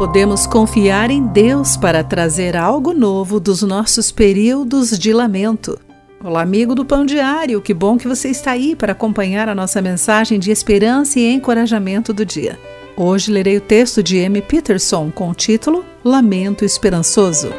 Podemos confiar em Deus para trazer algo novo dos nossos períodos de lamento. Olá, amigo do Pão Diário, que bom que você está aí para acompanhar a nossa mensagem de esperança e encorajamento do dia. Hoje lerei o texto de M. Peterson com o título Lamento Esperançoso.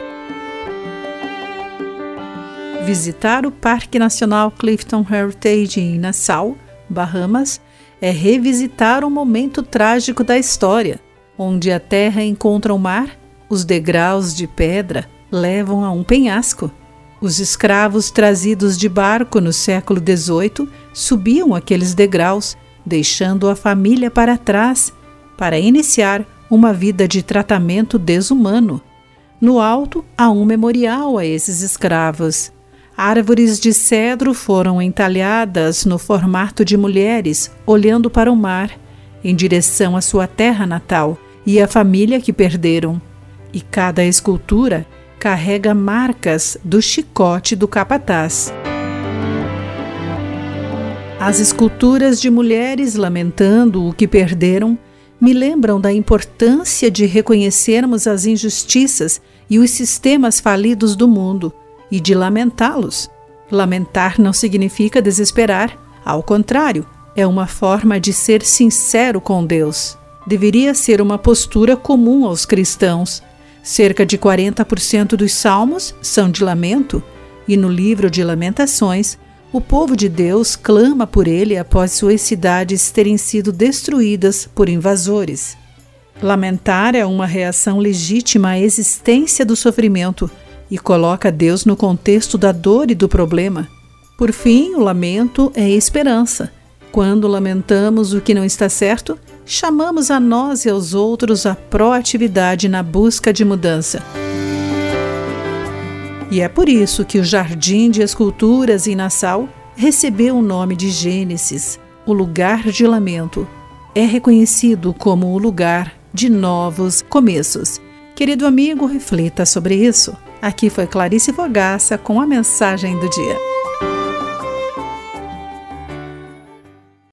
Visitar o Parque Nacional Clifton Heritage em Nassau, Bahamas, é revisitar um momento trágico da história, onde a terra encontra o mar, os degraus de pedra levam a um penhasco. Os escravos trazidos de barco no século XVIII subiam aqueles degraus, deixando a família para trás para iniciar uma vida de tratamento desumano. No alto há um memorial a esses escravos. Árvores de cedro foram entalhadas no formato de mulheres olhando para o mar, em direção à sua terra natal e à família que perderam. E cada escultura carrega marcas do chicote do capataz. As esculturas de mulheres lamentando o que perderam me lembram da importância de reconhecermos as injustiças e os sistemas falidos do mundo e de lamentá-los. Lamentar não significa desesperar, ao contrário, é uma forma de ser sincero com Deus. Deveria ser uma postura comum aos cristãos. Cerca de 40% dos salmos são de lamento, e no livro de Lamentações, o povo de Deus clama por ele após suas cidades terem sido destruídas por invasores. Lamentar é uma reação legítima à existência do sofrimento e coloca Deus no contexto da dor e do problema. Por fim, o lamento é esperança. Quando lamentamos o que não está certo, chamamos a nós e aos outros a proatividade na busca de mudança. E é por isso que o Jardim de Esculturas em Nassau recebeu o nome de Gênesis, o lugar de lamento. É reconhecido como o lugar de novos começos. Querido amigo, reflita sobre isso. Aqui foi Clarice Fogaça com a mensagem do dia.